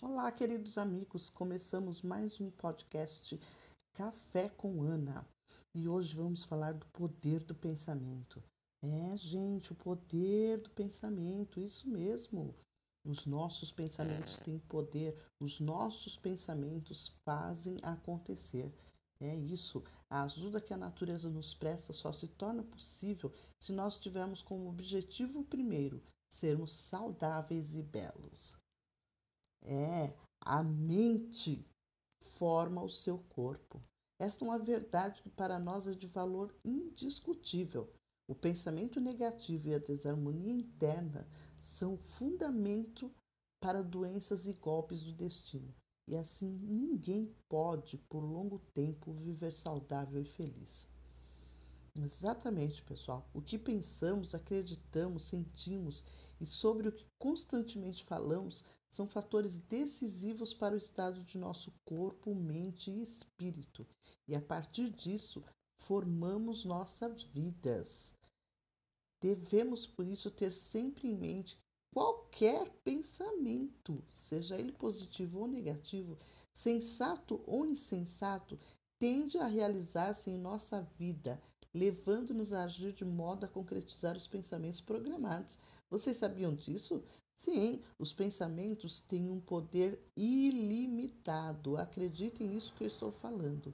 Olá, queridos amigos. Começamos mais um podcast Café com Ana. E hoje vamos falar do poder do pensamento. É, gente, o poder do pensamento, isso mesmo. Os nossos pensamentos têm poder, os nossos pensamentos fazem acontecer. É isso. A ajuda que a natureza nos presta só se torna possível se nós tivermos como objetivo primeiro sermos saudáveis e belos. É, a mente forma o seu corpo. Esta é uma verdade que para nós é de valor indiscutível. O pensamento negativo e a desarmonia interna são fundamento para doenças e golpes do destino. E assim ninguém pode, por longo tempo, viver saudável e feliz. Exatamente, pessoal. O que pensamos, acreditamos, sentimos e sobre o que constantemente falamos são fatores decisivos para o estado de nosso corpo, mente e espírito. E a partir disso, formamos nossas vidas. Devemos, por isso, ter sempre em mente qualquer pensamento, seja ele positivo ou negativo, sensato ou insensato, tende a realizar-se em nossa vida, levando-nos a agir de modo a concretizar os pensamentos programados. Vocês sabiam disso? Sim, os pensamentos têm um poder ilimitado. Acreditem nisso que eu estou falando.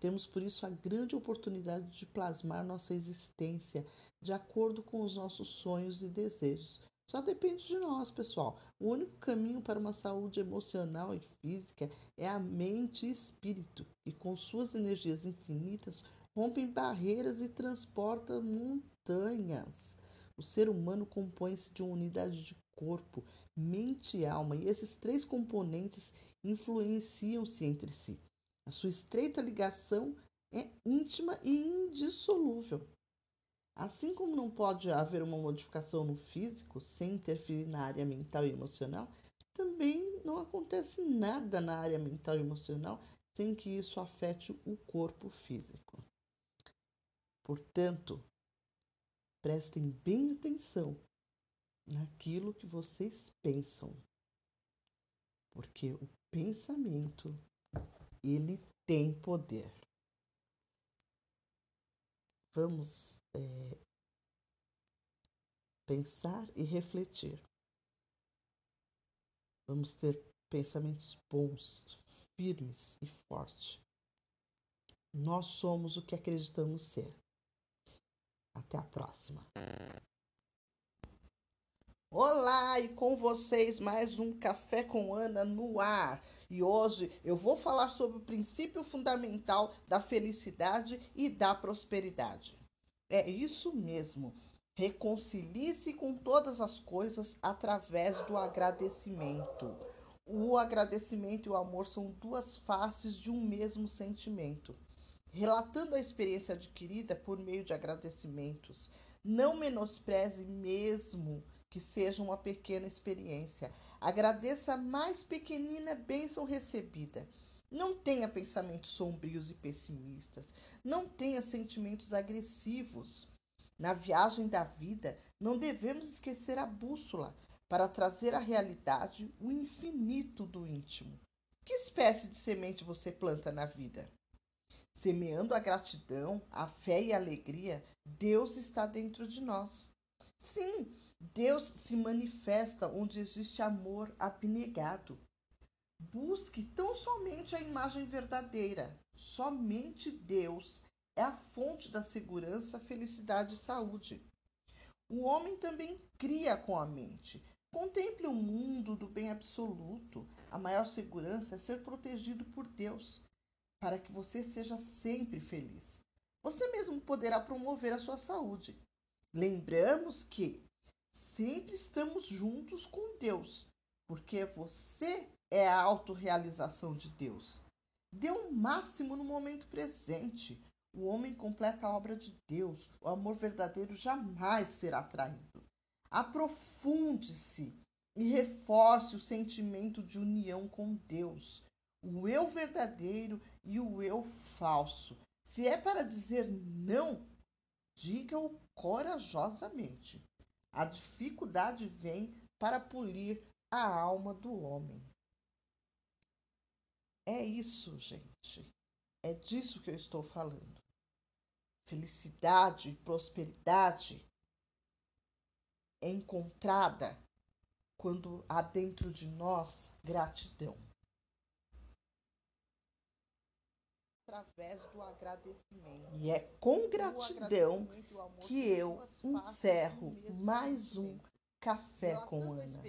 Temos por isso a grande oportunidade de plasmar nossa existência de acordo com os nossos sonhos e desejos. Só depende de nós, pessoal. O único caminho para uma saúde emocional e física é a mente e espírito, que com suas energias infinitas rompem barreiras e transportam montanhas. O ser humano compõe-se de uma unidade de corpo, mente e alma, e esses três componentes influenciam-se entre si. A sua estreita ligação é íntima e indissolúvel. Assim como não pode haver uma modificação no físico sem interferir na área mental e emocional, também não acontece nada na área mental e emocional sem que isso afete o corpo físico. Portanto, prestem bem atenção naquilo que vocês pensam, porque o pensamento ele tem poder. Vamos é, pensar e refletir. Vamos ter pensamentos bons, firmes e fortes. Nós somos o que acreditamos ser. Até a próxima. Olá, e com vocês mais um Café com Ana no ar. E hoje eu vou falar sobre o princípio fundamental da felicidade e da prosperidade. É isso mesmo. Reconcilie-se com todas as coisas através do agradecimento. O agradecimento e o amor são duas faces de um mesmo sentimento relatando a experiência adquirida por meio de agradecimentos. Não menospreze mesmo que seja uma pequena experiência. Agradeça a mais pequenina bênção recebida. Não tenha pensamentos sombrios e pessimistas. Não tenha sentimentos agressivos. Na viagem da vida, não devemos esquecer a bússola para trazer à realidade o infinito do íntimo. Que espécie de semente você planta na vida? Semeando a gratidão, a fé e a alegria, Deus está dentro de nós. Sim, Deus se manifesta onde existe amor abnegado. Busque tão somente a imagem verdadeira. Somente Deus é a fonte da segurança, felicidade e saúde. O homem também cria com a mente. Contemple o mundo do bem absoluto. A maior segurança é ser protegido por Deus para que você seja sempre feliz. Você mesmo poderá promover a sua saúde. Lembramos que sempre estamos juntos com Deus, porque você é a autorrealização de Deus. Dê o um máximo no momento presente. O homem completa a obra de Deus. O amor verdadeiro jamais será traído. Aprofunde-se e reforce o sentimento de união com Deus o eu verdadeiro e o eu falso. Se é para dizer não, diga-o corajosamente. A dificuldade vem para polir a alma do homem. É isso, gente. É disso que eu estou falando. Felicidade, prosperidade é encontrada quando há dentro de nós gratidão. Através do agradecimento. E é com gratidão que eu encerro mais um Café com Ana.